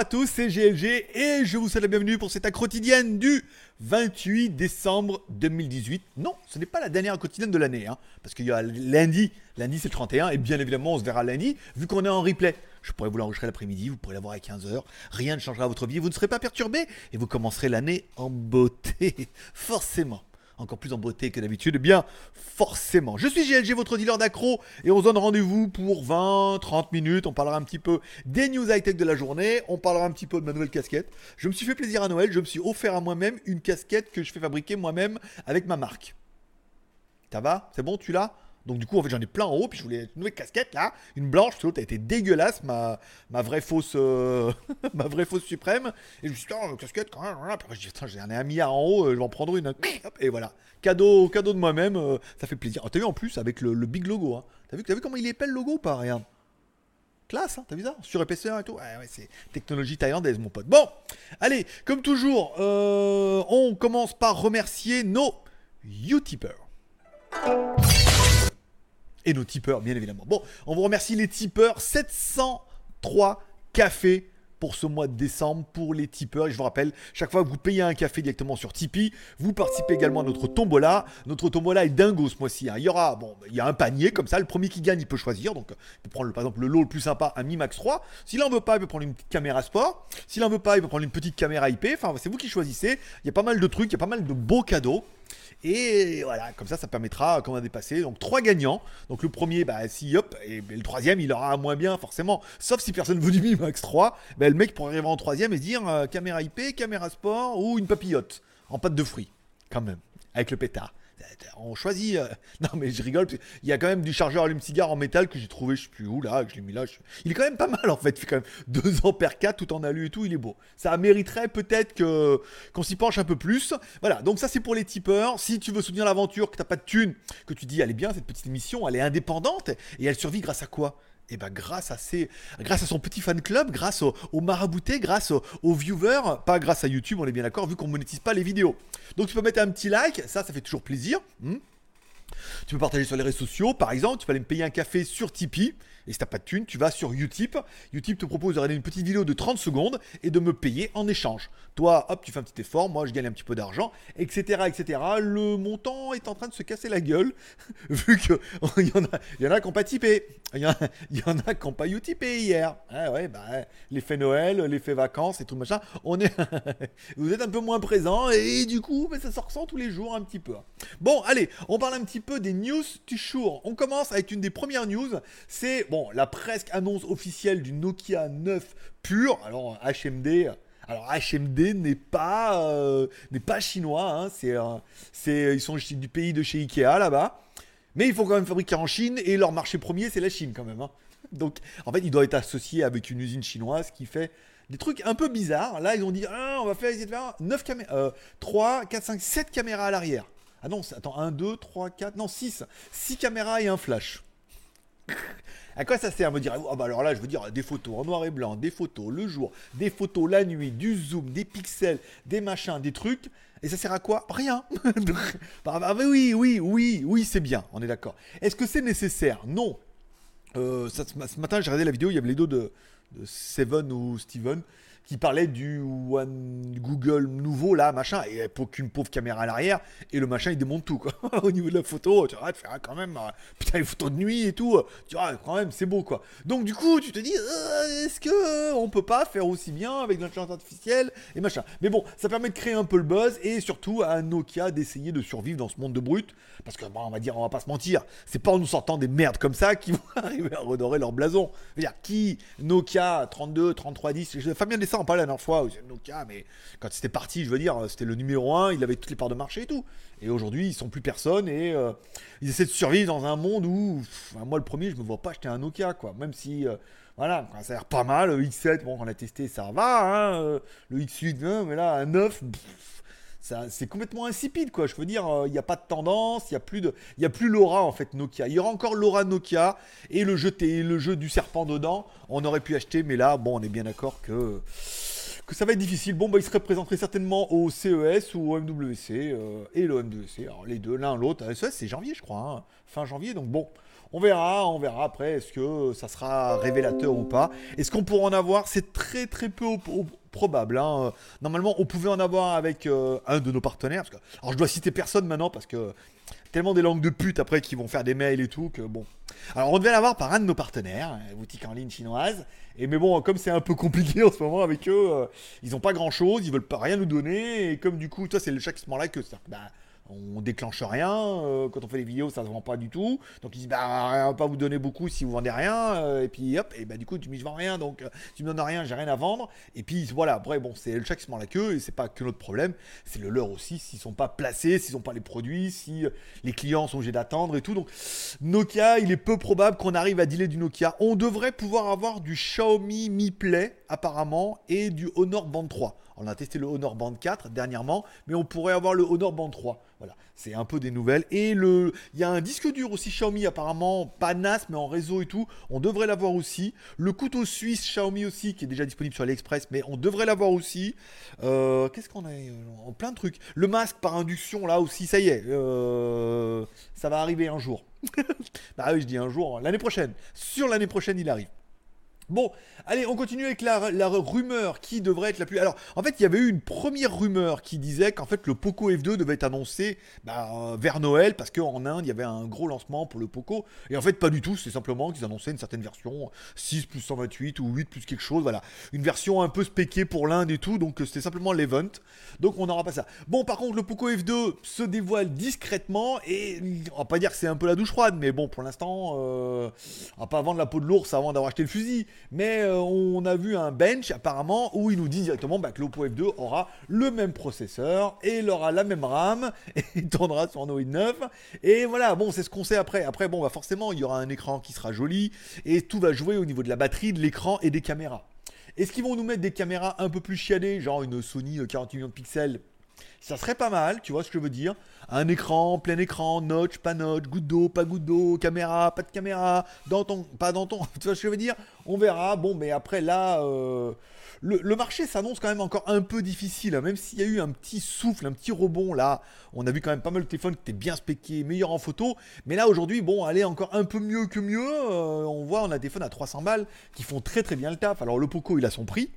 À tous, c'est GLG et je vous souhaite la bienvenue pour cette quotidienne du 28 décembre 2018. Non, ce n'est pas la dernière quotidienne de l'année, hein, parce qu'il y a lundi, lundi c'est le 31, et bien évidemment on se verra lundi, vu qu'on est en replay. Je pourrais vous l'enregistrer l'après-midi, vous pourrez l'avoir à 15h, rien ne changera votre vie, vous ne serez pas perturbé, et vous commencerez l'année en beauté, forcément encore plus en beauté que d'habitude, eh bien forcément. Je suis GLG, votre dealer d'accro, et on se donne rendez-vous pour 20-30 minutes. On parlera un petit peu des news high-tech de la journée, on parlera un petit peu de ma nouvelle casquette. Je me suis fait plaisir à Noël, je me suis offert à moi-même une casquette que je fais fabriquer moi-même avec ma marque. Ça va? C'est bon, tu l'as? Donc du coup, en fait, j'en ai plein en haut, puis je voulais une nouvelle casquette là, une blanche, l'autre a été dégueulasse, ma, ma vraie fausse, euh, ma vraie fausse suprême. Et je me suis dit, oh, casquette quand même. Après, je dis, j'en ai un milliard en haut, euh, je vais en prendre une. et voilà, cadeau, cadeau de moi-même, euh, ça fait plaisir. Oh, t'as vu en plus avec le, big logo, hein. T'as vu, as vu comment il est épais le logo ou pas Regarde. Classe, hein, t'as vu ça? Sur épaisseur et tout. Ouais, ouais, c'est technologie thaïlandaise, mon pote. Bon, allez, comme toujours, on commence par remercier nos Utipers et nos tipeurs, bien évidemment. Bon, on vous remercie les tipeurs. 703 cafés pour ce mois de décembre pour les tipeurs. Et je vous rappelle, chaque fois que vous payez un café directement sur Tipeee, vous participez également à notre tombola. Notre tombola est dingo ce mois-ci. Hein. Il y aura, bon, il y a un panier comme ça. Le premier qui gagne, il peut choisir. Donc, il peut prendre par exemple le lot le plus sympa, un Mi Max 3. S'il en veut pas, il peut prendre une caméra sport. S'il en veut pas, il peut prendre une petite caméra IP. Enfin, c'est vous qui choisissez. Il y a pas mal de trucs, il y a pas mal de beaux cadeaux. Et voilà, comme ça, ça permettra, comme on a dépassé, donc trois gagnants. Donc le premier, bah, si hop, et le troisième, il aura moins bien, forcément. Sauf si personne veut du Mi Max 3, bah, le mec pourrait arriver en troisième et dire euh, caméra IP, caméra sport ou une papillote en pâte de fruits, quand même, avec le pétard on choisit. Euh, non, mais je rigole. Il y a quand même du chargeur allume-cigare en métal que j'ai trouvé, je sais plus où, là, que je l'ai mis là. Il est quand même pas mal en fait. Il fait quand même 2 ampères 4 tout en alu et tout. Il est beau. Ça mériterait peut-être que qu'on s'y penche un peu plus. Voilà, donc ça c'est pour les tipeurs. Si tu veux soutenir l'aventure, que t'as pas de thune, que tu dis elle est bien cette petite émission, elle est indépendante et elle survit grâce à quoi? Et ben grâce à ses, grâce à son petit fan club, grâce aux au maraboutés, grâce aux, viewers, pas grâce à YouTube, on est bien d'accord, vu qu'on monétise pas les vidéos. Donc tu peux mettre un petit like, ça, ça fait toujours plaisir. Hmm. Tu peux partager sur les réseaux sociaux, par exemple, tu peux aller me payer un café sur Tipeee. Et si t'as pas de thune, tu vas sur Utip. Utip te propose de regarder une petite vidéo de 30 secondes et de me payer en échange. Toi, hop, tu fais un petit effort, moi je gagne un petit peu d'argent, etc., etc. Le montant est en train de se casser la gueule, vu que il y en a, y en a qui n'ont pas typé. Il y, en a, qui n'ont pas Utipé hier. Ah ouais, bah, l'effet Noël, l'effet vacances et tout machin. On est, vous êtes un peu moins présent et du coup, bah, ça se ressent tous les jours un petit peu. Bon, allez, on parle un petit peu des news du jour. On commence avec une des premières news. C'est bon, la presque annonce officielle du Nokia 9 pur. Alors HMD. Alors HMD n'est pas euh, n'est pas chinois. Hein. c'est ils sont du pays de chez Ikea là-bas. Mais il faut quand même fabriquer en Chine et leur marché premier c'est la Chine quand même. Hein. Donc en fait il doit être associé avec une usine chinoise qui fait des trucs un peu bizarres. Là ils ont dit ah, on va faire 9 caméras, 3, 4, 5, 7 caméras à l'arrière. Ah non, attends, 1, 2, 3, 4, non 6. 6 caméras et un flash. À quoi ça sert me dire ah bah alors là je veux dire des photos en noir et blanc, des photos le jour, des photos la nuit, du zoom, des pixels, des machins, des trucs. Et ça sert à quoi? Rien. bah, bah, oui, oui, oui, oui, c'est bien, on est d'accord. Est-ce que c'est nécessaire? Non. Euh, ce matin j'ai regardé la vidéo, il y avait les dos de Seven ou Steven qui parlait du One Google nouveau là, machin, et pour qu'une pauvre caméra à l'arrière, et le machin il démonte tout quoi. Au niveau de la photo, tu vois, tu fais ah, quand même, euh, putain les photos de nuit et tout, tu vois, quand même c'est beau quoi. Donc du coup tu te dis, euh, est-ce que on peut pas faire aussi bien avec l'intelligence artificielle et machin. Mais bon, ça permet de créer un peu le buzz et surtout à Nokia d'essayer de survivre dans ce monde de brut, parce que bon, on va dire, on va pas se mentir, c'est pas en nous sortant des merdes comme ça qui vont arriver à redorer leur blason. Je veux dire, qui Nokia 32, 33, 10, Fabien Pas la dernière fois, Nokia, mais quand c'était parti, je veux dire, c'était le numéro 1, il avait toutes les parts de marché et tout. Et aujourd'hui, ils sont plus personne et euh, ils essaient de survivre dans un monde où, moi le premier, je me vois pas acheter un Nokia, quoi. Même si, euh, voilà, ça a l'air pas mal. Le X7, bon, on a testé, ça va. Hein, euh, le X8, mais là, un 9, c'est complètement insipide quoi. Je veux dire, il n'y a pas de tendance, il n'y a plus de, il a plus l'aura en fait Nokia. Il y aura encore l'aura Nokia et le jeu, le jeu du serpent dedans. On aurait pu acheter, mais là, bon, on est bien d'accord que que ça va être difficile. Bon, bah, il se représenterait certainement au CES ou au MWC euh, et le MWC. Alors, les deux, l'un, l'autre. CES, c'est janvier, je crois. Hein. Fin janvier. Donc, bon, On verra, on verra après, est-ce que ça sera révélateur ou pas. Est-ce qu'on pourra en avoir? C'est très très peu probable. Hein. Normalement, on pouvait en avoir avec euh, un de nos partenaires. alors, je dois citer personne maintenant parce que tellement des langues de pute après qui vont faire des mails et tout que bon. Alors, on devait l'avoir par un de nos partenaires, boutique en ligne chinoise. Et mais bon, comme c'est un peu compliqué en ce moment avec eux, euh, ils n'ont pas grand chose, ils veulent pas rien nous donner. Et comme du coup, toi, c'est le chaque là que ça. Bah, on déclenche rien. Euh, quand on fait les vidéos, ça se vend pas du tout. Donc ils disent bah on va pas vous donner beaucoup si vous vendez rien. Euh, et puis hop, et bah du coup tu me vends rien, donc euh, tu me donnes rien, j'ai rien à vendre. Et puis voilà, après bon c'est le chat qui se mord la queue et c'est pas que notre problème, c'est le leur aussi s'ils sont pas placés, s'ils ont pas les produits, si les clients sont obligés d'attendre et tout. Donc Nokia, il est peu probable qu'on arrive à dealer du Nokia. On devrait pouvoir avoir du Xiaomi Mi Play apparemment et du Honor Band 3. On a testé le Honor Band 4 dernièrement, mais on pourrait avoir le Honor Band 3. Voilà, c'est un peu des nouvelles. Et le, il y a un disque dur aussi Xiaomi apparemment, pas NAS mais en réseau et tout. On devrait l'avoir aussi. Le couteau suisse Xiaomi aussi qui est déjà disponible sur AliExpress, mais on devrait l'avoir aussi. Euh, qu'est-ce qu'on a En plein de trucs. Le masque par induction là aussi, ça y est, euh, ça va arriver un jour. bah oui, je dis un jour, l'année prochaine. Sur l'année prochaine, il arrive. Bon, allez, on continue avec la, rumeur qui devrait être la plus. Alors, en fait, il y avait eu une première rumeur qui disait qu'en fait le Poco F2 devait être annoncé bah, vers Noël parce qu'en Inde il y avait un gros lancement pour le Poco. Et en fait, pas du tout. C'est simplement qu'ils annonçaient une certaine version 6 plus 128 ou 8 plus quelque chose. Voilà, une version un peu spéquée pour l'Inde et tout. Donc c'était simplement l'event. Donc on n'aura pas ça. Bon, par contre, le Poco F2 se dévoile discrètement et on va pas dire que c'est un peu la douche froide, mais bon, pour l'instant, euh, on va pas vendre la peau de l'ours avant d'avoir acheté le fusil. Mais euh, on a vu un bench apparemment où il nous dit directement bah, que l'Oppo F2 aura le même processeur et il aura la même RAM et il tournera sur Android 9. Et voilà, bon, c'est ce qu'on sait après. Après, bon, bah forcément, il y aura un écran qui sera joli et tout va jouer au niveau de la batterie, de l'écran et des caméras. Est-ce qu'ils vont nous mettre des caméras un peu plus chiadées, genre une Sony 48 millions de pixels ça serait pas mal, tu vois ce que je veux dire Un écran, plein écran, notch, pas notch, goutte d'eau, pas goutte d'eau, caméra, pas de caméra, dans ton, pas dans ton, tu vois ce que je veux dire On verra, bon, mais après là, euh, le, marché s'annonce quand même encore un peu difficile, hein. même s'il y a eu un petit souffle, un petit rebond là. On a vu quand même pas mal de téléphones qui étaient bien spéqués, meilleurs en photo, mais là aujourd'hui, bon, allez, encore un peu mieux que mieux. Euh, on voit, on a des téléphones à 300 balles qui font très très bien le taf. Alors le Poco, il a son prix.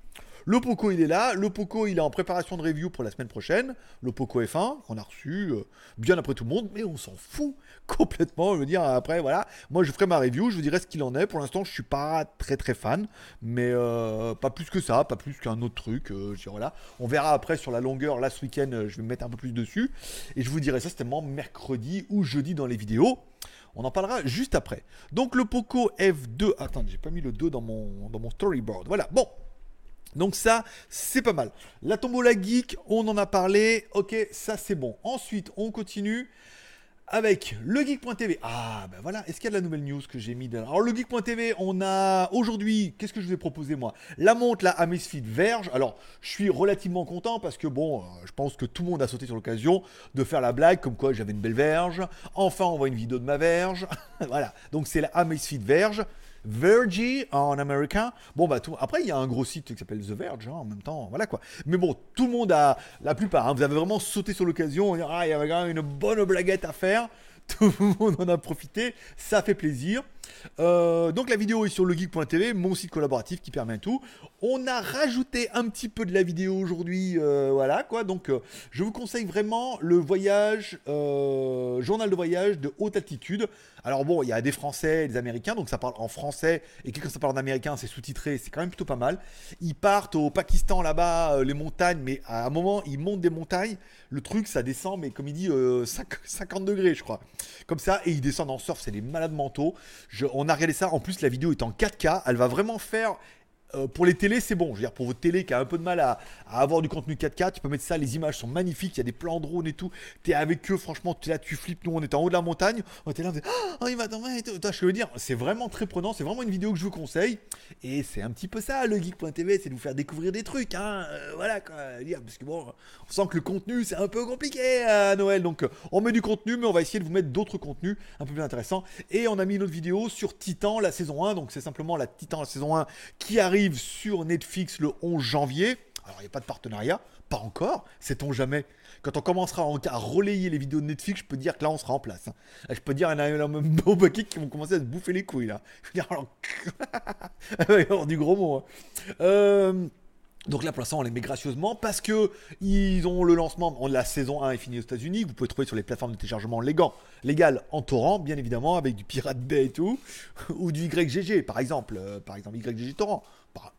Le Poco, il est là. Le Poco, il est en préparation de review pour la semaine prochaine. Le Poco F1, qu'on a reçu euh, bien après tout le monde, mais on s'en fout complètement. Je veux dire, après, voilà. Moi, je ferai ma review, je vous dirai ce qu'il en est. Pour l'instant, je suis pas très très fan, mais euh, pas plus que ça, pas plus qu'un autre truc. Euh, voilà. On verra après sur la longueur. Là, ce week-end, je vais me mettre un peu plus dessus. Et je vous dirai ça certainement mercredi ou jeudi dans les vidéos. On en parlera juste après. Donc le Poco F2. Attends, j'ai pas mis le 2 dans mon, dans mon storyboard. Voilà. Bon, donc ça, c'est pas mal. La tombola geek, on en a parlé. Ok, ça c'est bon. Ensuite, on continue avec le geek.tv. Ah, ben voilà, est-ce qu'il y a de la nouvelle news que j'ai mis dedans Alors, le geek.tv, on a aujourd'hui, qu'est-ce que je vous ai proposé moi? La montre, la Amazfit Verge. Alors, je suis relativement content parce que bon, euh, je pense que tout le monde a sauté sur l'occasion de faire la blague comme quoi j'avais une belle verge. Enfin, on voit une vidéo de ma verge. voilà, donc c'est la Amazfit Verge. Verge en américain. Bon, bah, tout... après, il y a un gros site qui s'appelle The Verge hein, en même temps. Voilà quoi. Mais bon, tout le monde a, la plupart, hein, vous avez vraiment sauté sur l'occasion. Ah, il y avait quand même une bonne blaguette à faire. Tout le monde en a profité. Ça fait plaisir. Euh, donc la vidéo est sur legeek.tv, mon site collaboratif qui permet tout. On a rajouté un petit peu de la vidéo aujourd'hui, euh, voilà quoi. Donc euh, je vous conseille vraiment le voyage, journal de voyage de haute altitude. Alors bon, il y a des Français et des Américains, donc ça parle en français et quand ça parle en américain, c'est sous-titré, c'est quand même plutôt pas mal. Ils partent au Pakistan là-bas, les montagnes, mais à un moment ils montent des montagnes. Le truc, ça descend, mais comme il dit, 50 degrés, je crois. Comme ça, et ils descendent en surf, c'est des malades mentaux on a regardé ça. En plus, la vidéo est en 4K. Elle va vraiment faire euh, pour les télés, c'est bon. Je veux dire, pour votre télé qui a un peu de mal à, avoir du contenu 4K, tu peux mettre ça. Les images sont magnifiques. Il y a des plans drone et tout. Tu es avec eux, franchement, tu là, tu flippes. Nous, on est en haut de la montagne. On était là, on oh, il va tomber. Je veux dire, c'est vraiment très prenant. C'est vraiment une vidéo que je vous conseille. Et c'est un petit peu ça, le geek.tv, c'est de vous faire découvrir des trucs. Hein. Euh, voilà, quoi. Parce que bon, on sent que le contenu, c'est un peu compliqué à Noël. Donc, on met du contenu, mais on va essayer de vous mettre d'autres contenus un peu plus intéressants. Et on a mis une autre vidéo sur Titan, la saison 1. Donc, c'est simplement la Titan, la saison 1 qui arrive sur Netflix le 11 janvier. Alors, il n'y a pas de partenariat, pas encore, sait-on jamais. Quand on commencera à relayer les vidéos de Netflix, je peux dire que là, on sera en place. Hein. Je peux dire, il y en a même beau paquet qui vont commencer à se bouffer les couilles, là. Je veux dire, alors... du gros mot. Hein. Euh... Donc là, pour l'instant, on les met gracieusement parce que ils ont le lancement. La saison 1 est finie aux États-Unis. Vous pouvez trouver sur les plateformes de téléchargement légal en torrent, bien évidemment, avec du Pirate Bay et tout, ou du YGG, par exemple. Euh, par exemple, YGG torrent,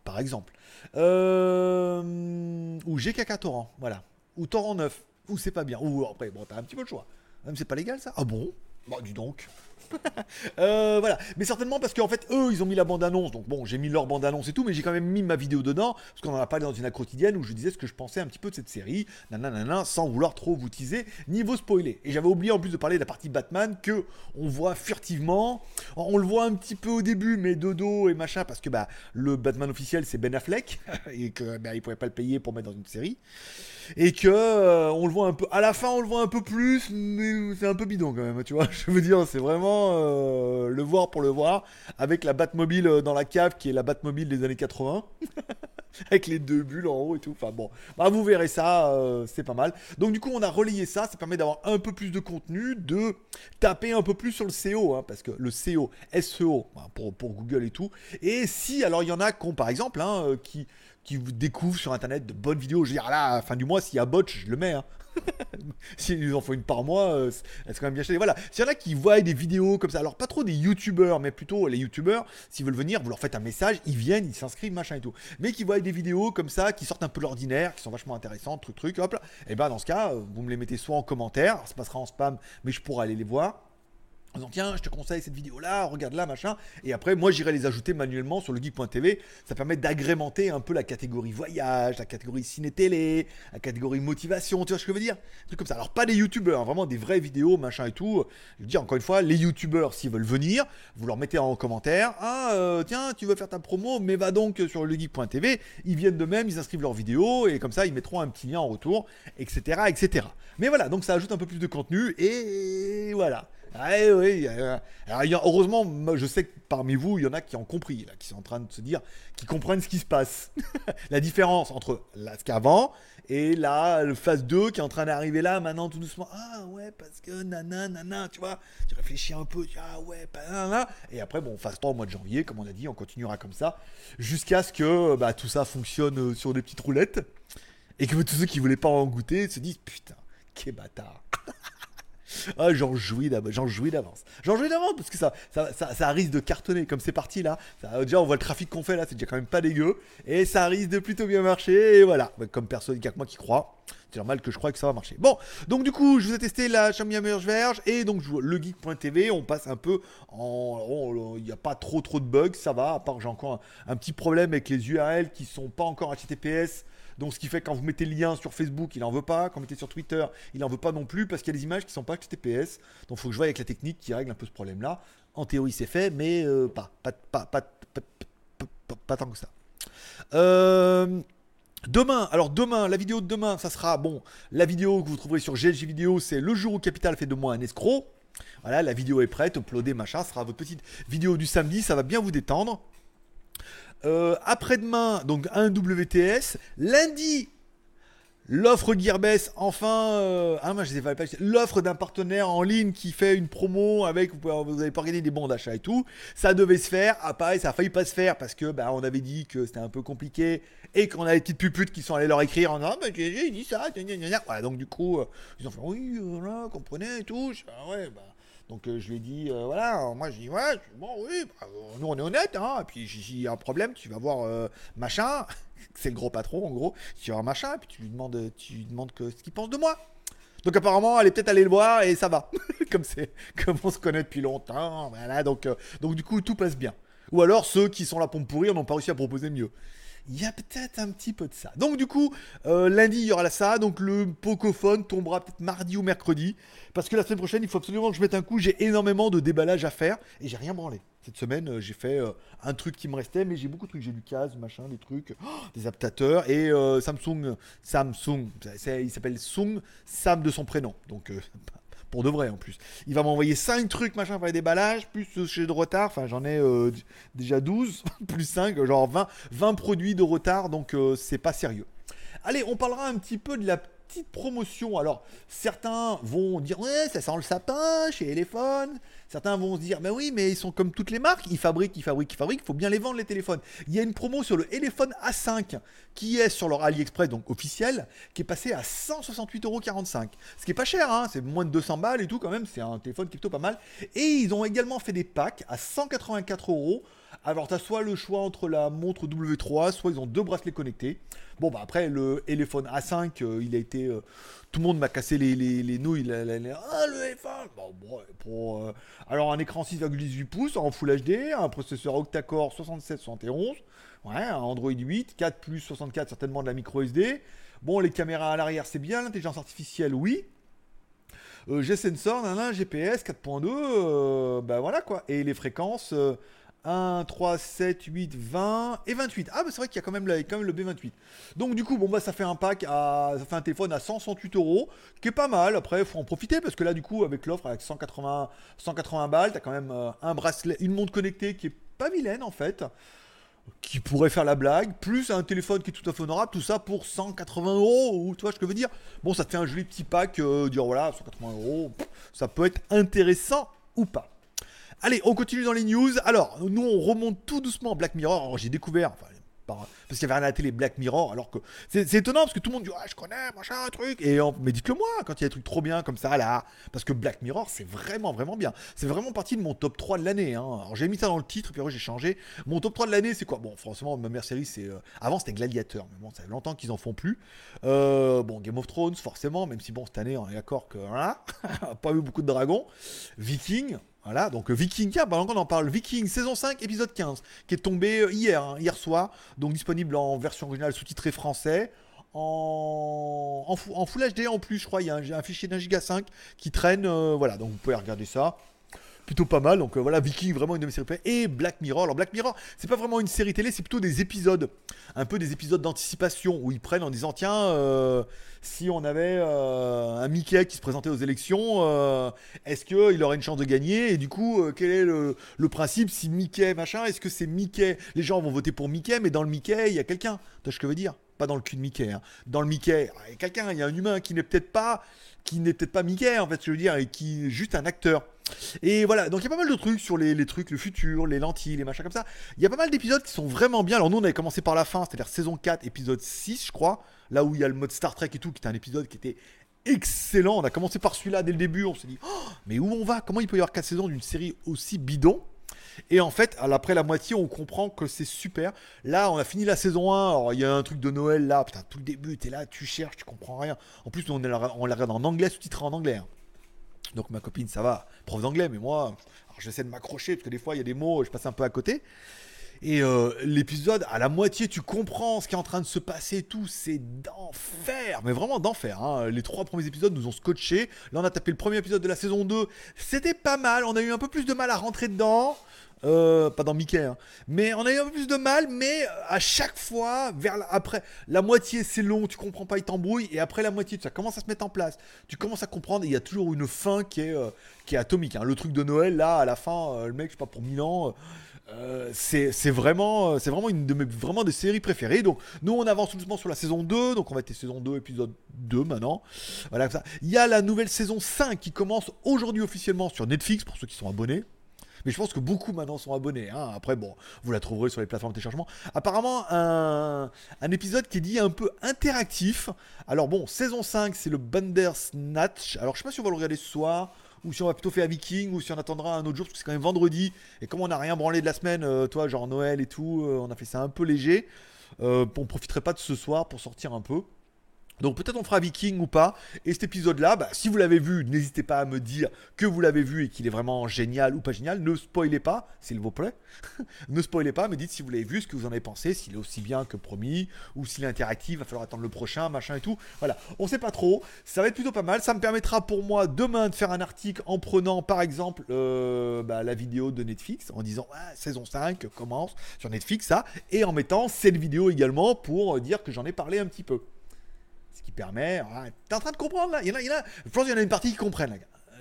par, exemple. Euh, ou GKK torrent, voilà. Ou torrent 9, ou c'est pas bien. Ou après, bon, t'as un petit peu le choix. Même c'est pas légal ça Ah bon? Bah, dis donc. Euh, voilà, mais certainement parce qu'en fait, eux, ils ont mis la bande-annonce. Donc bon, j'ai mis leur bande-annonce et tout, mais j'ai quand même mis ma vidéo dedans, parce qu'on en a parlé dans une quotidienne où je disais ce que je pensais un petit peu de cette série, nanana, sans vouloir trop vous teaser, niveau spoiler. Et j'avais oublié en plus de parler de la partie Batman que on voit furtivement. On le voit un petit peu au début, mais dodo et machin, parce que bah, le Batman officiel c'est Ben Affleck, et que bah, il pouvait pas le payer pour mettre dans une série. Et que euh, on le voit un peu. À la fin, on le voit un peu plus, mais c'est un peu bidon quand même, tu vois. Je veux dire, c'est vraiment euh, le voir pour le voir, avec la Batmobile euh, dans la cave qui est la Batmobile des années 80, avec les deux bulles en haut et tout. Enfin bon, bah, vous verrez ça, euh, c'est pas mal. Donc du coup, on a relayé ça, ça permet d'avoir un peu plus de contenu, de taper un peu plus sur le SEO, hein, parce que le SEO, SEO, bah, pour, Google et tout. Et si, alors il y en a qui par exemple, hein, qui qui découvrent sur internet de bonnes vidéos. Je veux dire, là, à la fin du mois, s'il y a bot, je le mets. Hein. S'ils nous en font une par mois, euh, c'est quand même bien cher. Voilà. S'il y en a qui voient des vidéos comme ça, alors pas trop des youtubeurs, mais plutôt les youtubeurs, s'ils veulent venir, vous leur faites un message, ils viennent, ils s'inscrivent, machin et tout. Mais qui voient des vidéos comme ça, qui sortent un peu l'ordinaire, qui sont vachement intéressantes, truc, truc, hop là. Et eh ben dans ce cas, vous me les mettez soit en commentaire, ça passera en spam, mais je pourrai aller les voir en disant tiens je te conseille cette vidéo là regarde là machin. Et après moi j'irai les ajouter manuellement sur le geek.tv ça permet d'agrémenter un peu la catégorie voyage la catégorie ciné télé la catégorie motivation tu vois ce que je veux dire? Trucs comme ça. Alors pas des youtubeurs hein, vraiment des vraies vidéos machin et tout. Je veux dire encore une fois les youtubeurs s'ils veulent venir vous leur mettez en commentaire ah euh, tiens tu veux faire ta promo mais va donc sur le geek.tv ils viennent de même ils inscrivent leurs vidéos et comme ça ils mettront un petit lien en retour etc etc mais voilà donc ça ajoute un peu plus de contenu et voilà ah oui, Alors, heureusement, je sais que parmi vous, il y en a qui ont compris, là, qui sont en train de se dire, qui comprennent ce qui se passe. la différence entre là, ce qu'avant et là, le phase 2 qui est en train d'arriver là, maintenant tout doucement. Ah ouais, parce que nana, nana, tu vois, tu réfléchis un peu, tu ah ouais, nana. Et après, bon, phase 3 au mois de janvier, comme on a dit, on continuera comme ça, jusqu'à ce que bah, tout ça fonctionne euh, sur des petites roulettes et que tous ceux qui voulaient pas en goûter se disent, putain, quel bâtard. Ah, j'en jouis d'avance. J'en jouis d'avance. Parce que ça, ça, risque de cartonner comme c'est parti là. Ça, déjà, on voit le trafic qu'on fait là, c'est déjà quand même pas dégueu. Et ça risque de plutôt bien marcher. Et voilà. Comme personne, il a que moi qui croit. C'est normal que je crois que ça va marcher. Bon, donc du coup, je vous ai testé la Champion Verge et donc le geek.tv. On passe un peu en. Il n'y a pas trop trop de bugs, ça va. À part j'ai encore un, un, petit problème avec les URL qui sont pas encore HTTPS donc ce qui fait que quand vous mettez le lien sur Facebook, il n'en veut pas. Quand vous mettez sur Twitter, il n'en veut pas non plus parce qu'il y a des images qui ne sont pas HTTPS. Donc il faut que je voie avec la technique qui règle un peu ce problème-là. En théorie, c'est fait, mais euh, pas, pas, pas, pas, pas, tant que ça. Euh, demain, alors demain, la vidéo de demain, ça sera bon. La vidéo que vous trouverez sur GLG Vidéo, c'est le jour où Capital fait de moi un escroc. Voilà, la vidéo est prête, uploadée, machin. Ce sera votre petite vidéo du samedi, ça va bien vous détendre. Euh, après-demain, donc un WTS. Lundi, l'offre Gearbest, enfin, euh, ah, moi, je sais pas, l'offre d'un partenaire en ligne qui fait une promo avec, vous, n'avez pas gagné des bons d'achat et tout. Ça devait se faire. Ah, pareil, ça a failli pas se faire parce que, bah, on avait dit que c'était un peu compliqué et qu'on a des petites puputes qui sont allées leur écrire en disant, ah, bah, j'ai dit ça, voilà, donc du coup, euh, ils ont fait, oui, voilà, comprenez et tout. Ah, ouais, bah. Donc euh, je lui ai dit, euh, voilà, moi je dis, ouais, bon, oui, bah, nous on est honnête, hein, et puis a un problème, tu vas voir euh, machin, c'est le gros patron en gros, tu vas voir machin, et puis tu lui demandes, tu lui demandes que, ce qu'il pense de moi. Donc apparemment, elle est peut-être allée le voir et ça va. comme c'est, comme on se connaît depuis longtemps, voilà. Donc, donc du coup, tout passe bien. Ou alors ceux qui sont là pour me pourrir n'ont pas réussi à proposer mieux il y a peut-être un petit peu de ça. Donc du coup, euh, lundi, il y aura ça. Donc le Pocophone tombera peut-être mardi ou mercredi. Parce que la semaine prochaine, il faut absolument que je mette un coup. J'ai énormément de déballage à faire. Et j'ai rien branlé. Cette semaine, euh, j'ai fait euh, un truc qui me restait. Mais j'ai beaucoup de trucs. J'ai du CAS, machin, des trucs. Oh, des adaptateurs. Et Samsung. Samsung. Il s'appelle Sung Sam de son prénom. Donc pour de vrai en plus. Il va m'envoyer 5 trucs, machin, pour les déballages, plus chez de retard. Enfin, j'en ai euh, déjà 12, plus 5, genre 20, 20 produits de retard, donc euh, c'est pas sérieux. Allez, on parlera un petit peu de la petite promotion. Alors, certains vont dire ouais, ça sent le sapin chez Elephone. Certains vont se dire mais oui, mais ils sont comme toutes les marques, ils fabriquent, ils fabriquent, ils fabriquent. Il faut bien les vendre les téléphones. Il y a une promo sur le Elephone A5 qui est sur leur AliExpress donc officiel, qui est passé à 168,45€. Ce qui est pas cher, hein, c'est moins de 200 balles et tout quand même. C'est un téléphone qui est plutôt pas mal. Et ils ont également fait des packs à 184 euros alors, tu as soit le choix entre la montre W3, soit ils ont deux bracelets connectés. Bon, bah après, le téléphone A5, euh, il a été. Euh, tout le monde m'a cassé les, les, nouilles. ah, le F1 bon, pour, euh, Alors, un écran 6,18 pouces en Full HD, un processeur octa-core 6771, ouais, un Android 8, 4 plus 64, certainement de la micro SD. Bon, les caméras à l'arrière, c'est bien. L'intelligence artificielle, oui. G-Sensor, GPS 4.2, bah voilà quoi. Et les fréquences. 1, 3, 7, 8, 20 et 28. Ah, bah c'est vrai qu'il y a quand même, le, quand même le B28. Donc, du coup, bon, bah ça fait un pack, à, ça fait un téléphone à 168 euros, qui est pas mal. Après, il faut en profiter parce que là, du coup, avec l'offre, avec 180, 180 balles, t'as quand même euh, un bracelet, une montre connectée qui est pas vilaine en fait, qui pourrait faire la blague, plus un téléphone qui est tout à fait honorable, tout ça pour 180 euros, ou tu vois ce que je veux dire Bon, ça te fait un joli petit pack, euh, dire voilà, 180 euros, ça peut être intéressant ou pas. Allez, on continue dans les news. Alors, nous, on remonte tout doucement Black Mirror. J'ai découvert, parce qu'il y avait rien à la télé Black Mirror, alors que c'est étonnant parce que tout le monde dit ah je connais machin un truc. Et mais dites-le moi quand il y a des trucs trop bien comme ça là. Parce que Black Mirror c'est vraiment vraiment bien. C'est vraiment partie de mon top 3 de l'année hein. alors j'ai mis ça dans le titre puis après j'ai changé. Mon top 3 de l'année c'est quoi? Bon franchement ma meilleure série c'est euh, avant c'était Gladiator mais bon ça fait longtemps qu'ils en font plus. Euh, bon Game of Thrones forcément même si bon cette année on est d'accord que voilà pas eu beaucoup de dragons. Viking voilà, donc euh, Viking, tiens, pendant qu'on en parle, Viking, saison 5, épisode 15, qui est tombé euh, hier, hein, hier soir, donc disponible en version originale sous-titré français, en, en, Full HD en plus, je crois, il y a un, fichier d'un giga 5 qui traîne, euh, voilà, donc vous pouvez regarder ça plutôt pas mal. Donc voilà, Viking, vraiment une de mes séries. Et Black Mirror. Alors Black Mirror, c'est pas vraiment une série télé, c'est plutôt des épisodes. Un peu des épisodes d'anticipation où ils prennent en disant tiens, si on avait euh, un Mickey qui se présentait aux élections, euh, est-ce qu'il aurait une chance de gagner? Et du coup, euh, quel est le, principe? Si Mickey, machin, est-ce que c'est Mickey? Les gens vont voter pour Mickey, mais dans le Mickey, il y a quelqu'un. Tu vois ce que je veux dire? Pas dans le cul de Mickey. Hein. Dans le Mickey, il y a quelqu'un, il y a un humain qui n'est peut-être pas qui n'est peut-être pas Mickey en fait, je veux dire, et qui est juste un acteur. Et voilà, donc il y a pas mal de trucs sur les, trucs, le futur, les lentilles, les machins comme ça. Il y a pas mal d'épisodes qui sont vraiment bien. Alors nous, on avait commencé par la fin, c'est-à-dire saison 4, épisode 6, je crois là où il y a le mode Star Trek et tout, qui était un épisode qui était excellent. On a commencé par celui-là dès le début, on s'est dit, oh, mais où on va? Comment il peut y avoir 4 saisons d'une série aussi bidon? Et en fait, après la moitié, on comprend que c'est super. Là, on a fini la saison 1. Alors, il y a un truc de Noël là. Putain, tout le début, t'es là, tu cherches, tu comprends rien. En plus, on, la regarde en anglais, sous-titré en anglais. Hein. Donc, ma copine, ça va, prof d'anglais, mais moi, j'essaie de m'accrocher parce que des fois, il y a des mots, je passe un peu à côté. Et euh, l'épisode, à la moitié, tu comprends ce qui est en train de se passer tout. C'est d'enfer, mais vraiment d'enfer. Hein. Les trois premiers épisodes nous ont scotché. Là, on a tapé le premier épisode de la saison 2. C'était pas mal. On a eu un peu plus de mal à rentrer dedans. Euh, pas dans Mickey, hein. mais on a eu un peu plus de mal, mais à chaque fois, vers après la moitié c'est long, tu comprends pas, il t'embrouille, et après la moitié ça commence à se mettre en place, tu commences à comprendre, il y a toujours une fin qui est, euh, qui est atomique. Hein. Le truc de Noël, là, à la fin, le mec, je sais pas, pour euh, c'est vraiment, euh, c'est vraiment une de mes vraiment des séries préférées. Donc, nous, on avance doucement sur la saison 2. Donc, on va être saison 2, épisode 2 maintenant. Voilà, ça. Il y a la nouvelle saison 5 qui commence aujourd'hui officiellement sur Netflix pour ceux qui sont abonnés. Mais je pense que beaucoup maintenant sont abonnés. Hein. Après, bon, vous la trouverez sur les plateformes de téléchargement. Apparemment, un, un épisode qui est dit un peu interactif. Alors, bon, saison 5, c'est le Bandersnatch. Alors, je sais pas si on va le regarder ce soir ou si on va plutôt faire Viking, ou si on attendra un autre jour, parce que c'est quand même vendredi, et comme on n'a rien branlé de la semaine, euh, toi, genre Noël et tout, euh, on a fait ça un peu léger, euh, on profiterait pas de ce soir pour sortir un peu. Donc peut-être on fera Viking ou pas. Et cet épisode-là, bah, si vous l'avez vu, n'hésitez pas à me dire que vous l'avez vu et qu'il est vraiment génial ou pas génial. Ne spoilez pas, s'il vous plaît. ne spoilez pas, mais dites si vous l'avez vu, ce que vous en avez pensé, s'il est aussi bien que promis, ou s'il est interactif, va falloir attendre le prochain, machin et tout. Voilà, on sait pas trop. Ça va être plutôt pas mal. Ça me permettra pour moi demain de faire un article en prenant par exemple euh, bah, la vidéo de Netflix, en disant saison 5 commence sur Netflix, ça, et en mettant cette vidéo également pour dire que j'en ai parlé un petit peu qui permet. Ah, t'es en train de comprendre là Il y en a, il y en a. Je pense qu'il y en a une partie qui comprennent là.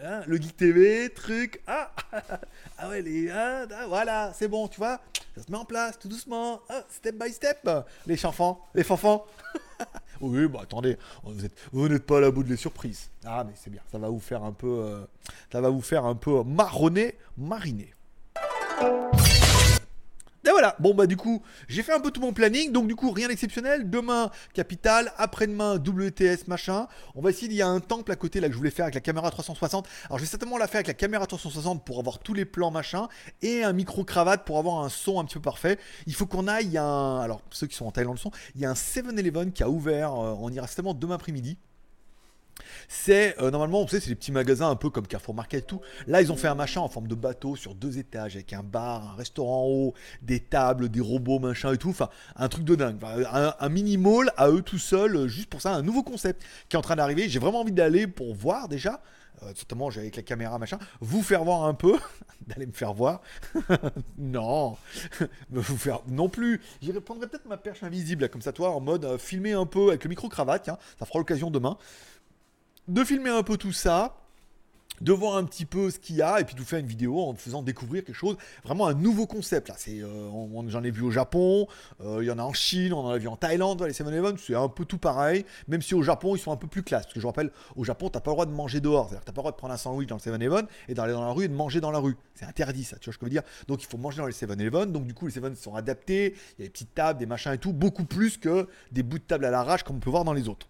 Hein, le Geek TV, truc. Ah, ah ouais, les. Ah, ah, voilà, c'est bon, tu vois. Ça se met en place tout doucement. step by step. Les chanfants, les fanfans. Oui, bah attendez, vous êtes, vous n'êtes pas à la bout des surprises. Ah, mais c'est bien, ça va vous faire un peu, euh, ça va vous faire un peu marronner, mariner. Voilà, bon bah du coup, j'ai fait un peu tout mon planning, donc du coup, rien d'exceptionnel. Demain, Capital, après-demain, WTS, machin. On va essayer, il y a un temple à côté là que je voulais faire avec la caméra 360. Alors je vais certainement la faire avec la caméra 360 pour avoir tous les plans, machin, et un micro-cravate pour avoir un son un petit peu parfait. Il faut qu'on aille, il y a un... Alors, ceux qui sont en Thaïlande le son, il y a un 7-Eleven qui a ouvert, euh, on ira certainement demain après-midi. C'est euh, normalement, vous savez, c'est des petits magasins un peu comme Carrefour Market et tout. Là, ils ont fait un machin en forme de bateau sur deux étages avec un bar, un restaurant en haut, des tables, des robots, machin et tout. Enfin, un truc de dingue. un, mini mall à eux tout seuls, euh, juste pour ça, un nouveau concept qui est en train d'arriver. J'ai vraiment envie d'aller pour voir déjà. Euh, notamment avec la caméra machin, vous faire voir un peu, d'aller me faire voir. non, vous faire non plus. J'y prendrais peut-être ma perche invisible comme ça, toi, en mode filmer un peu avec le micro cravate. Tiens, ça fera l'occasion demain de filmer un peu tout ça, de voir un petit peu ce qu'il y a et puis de vous faire une vidéo en faisant découvrir quelque chose, vraiment un nouveau concept là. C'est, euh, j'en ai vu au Japon, euh, il y en a en Chine, on en a vu en Thaïlande, les 7-Eleven, c'est un peu tout pareil, même si au Japon ils sont un peu plus classe. Parce que je rappelle, au Japon t'as pas le droit de manger dehors, c'est-à-dire t'as pas le droit de prendre un sandwich dans le 7-Eleven et d'aller dans la rue et de manger dans la rue. C'est interdit ça, tu vois ce que je veux dire. Donc il faut manger dans les 7-Eleven, donc du coup les 7 sont adaptés, il y a des petites tables, des machins et tout, beaucoup plus que des bouts de table à l'arrache comme on peut voir dans les autres.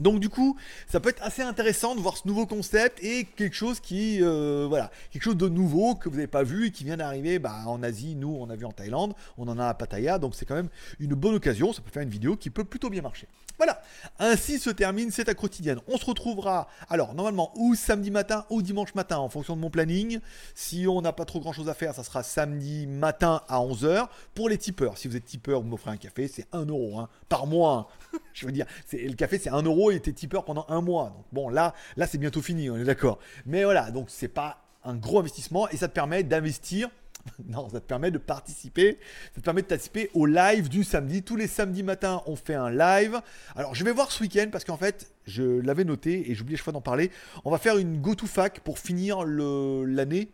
Donc du coup, ça peut être assez intéressant de voir ce nouveau concept et quelque chose qui, euh, voilà, quelque chose de nouveau que vous n'avez pas vu et qui vient d'arriver bah, en Asie. Nous, on a vu en Thaïlande, on en a à Pattaya, donc c'est quand même une bonne occasion. Ça peut faire une vidéo qui peut plutôt bien marcher. Voilà, ainsi se termine cette quotidienne. On se retrouvera, alors normalement, ou samedi matin ou dimanche matin en fonction de mon planning. Si on n'a pas trop grand chose à faire, ça sera samedi matin à 11h. Pour les tipeurs, si vous êtes tipeur, vous m'offrez un café, c'est 1 euro hein, par mois. Je veux dire, le café c'est 1 euro et t'es tipeur pendant un mois. Donc bon, là, là c'est bientôt fini, on est d'accord. Mais voilà, donc c'est pas un gros investissement et ça te permet d'investir non, ça te permet de participer. Ça te permet de participer au live du samedi. Tous les samedis matins, on fait un live. Alors, je vais voir ce week-end parce qu'en fait, je l'avais noté et j'oublie chaque fois d'en parler. On va faire une go-to-fac pour finir l'année.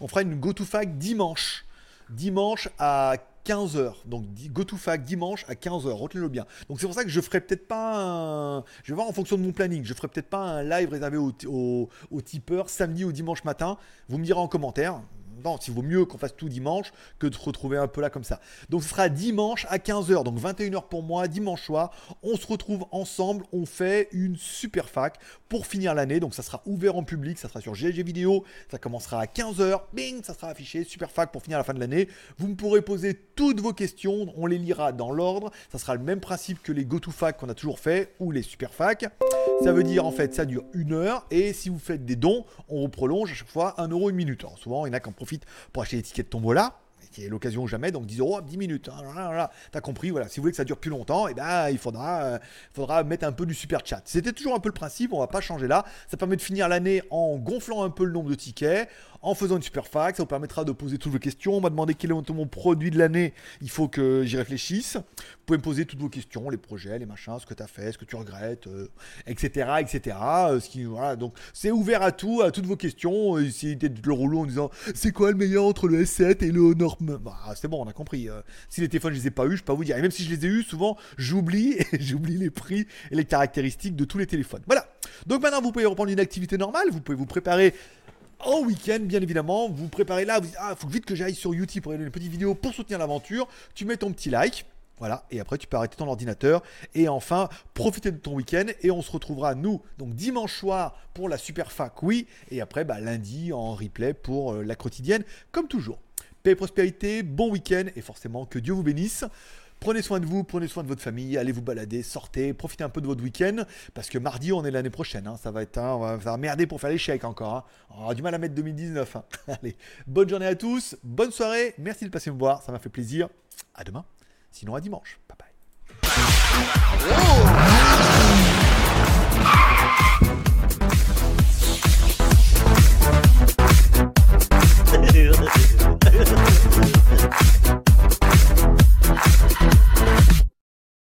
On fera une go-to-fac dimanche. Dimanche à 15h. Donc go-to-fac dimanche à 15h. Retenez-le bien. Donc c'est pour ça que je ferai peut-être pas un... Je vais voir en fonction de mon planning. Je ferai peut-être pas un live réservé aux, aux tipeurs samedi ou dimanche matin. Vous me direz en commentaire non, il vaut mieux qu'on fasse tout dimanche que de se retrouver un peu là comme ça. Donc ce sera dimanche à 15h, donc 21h pour moi, dimanche soir. On se retrouve ensemble, on fait une super fac pour finir l'année. Donc ça sera ouvert en public, ça sera sur GG Vidéo, ça commencera à 15h, bing, ça sera affiché, super fac pour finir la fin de l'année. Vous me pourrez poser toutes vos questions, on les lira dans l'ordre. Ça sera le même principe que les go-to-fac qu'on a toujours fait ou les super fac. Ça veut dire en fait ça dure une heure et si vous faites des dons, on vous prolonge à chaque fois 1 euro une minute. Souvent il y en a pour acheter l'étiquette de tombola qui est l'occasion jamais, donc 10 euros, 10 minutes. Hein, T'as compris, voilà. Si vous voulez que ça dure plus longtemps, et eh ben, il faudra, euh, faudra mettre un peu du super chat. C'était toujours un peu le principe, on va pas changer là. Ça permet de finir l'année en gonflant un peu le nombre de tickets, en faisant une super fac. Ça vous permettra de poser toutes vos questions. On m'a demandé quel est mon produit de l'année. Il faut que j'y réfléchisse. Vous pouvez me poser toutes vos questions, les projets, les machins, ce que tu as fait, ce que tu regrettes, etc., euh, etc. Euh, ce qui, voilà, donc c'est ouvert à tout, à toutes vos questions. Essayez d'être le rouleau en disant c'est quoi le meilleur entre le S7 et le Honor bah, C'est bon, on a compris. Euh. si les téléphones je les ai pas eu, je peux pas vous dire. Et même si je les ai eu, souvent j'oublie j'oublie les prix et les caractéristiques de tous les téléphones. Voilà. Donc maintenant vous pouvez reprendre une activité normale. Vous pouvez vous préparer en week-end, bien évidemment. Vous, préparez là, vous dites, ah, faut vite que j'aille sur YouTube pour regarder une petite vidéo pour soutenir l'aventure. Tu mets ton petit like. Voilà, et après tu peux arrêter ton ordinateur. Et enfin, profiter de ton week-end. Et on se retrouvera, nous, donc dimanche soir pour la super fac, oui. Et après, bah, lundi en replay pour euh, la quotidienne, comme toujours. Paix et prospérité, bon week-end et forcément que Dieu vous bénisse. Prenez soin de vous, prenez soin de votre famille, allez vous balader, sortez, profitez un peu de votre week-end, parce que mardi, on est l'année prochaine. Hein. ça va être, un, on va merder pour faire l'échec encore. Hein. On aura du mal à mettre 2019. Hein. allez, bonne journée à tous, bonne soirée, merci de passer me voir, ça m'a fait plaisir. À demain, sinon à dimanche. Bye bye.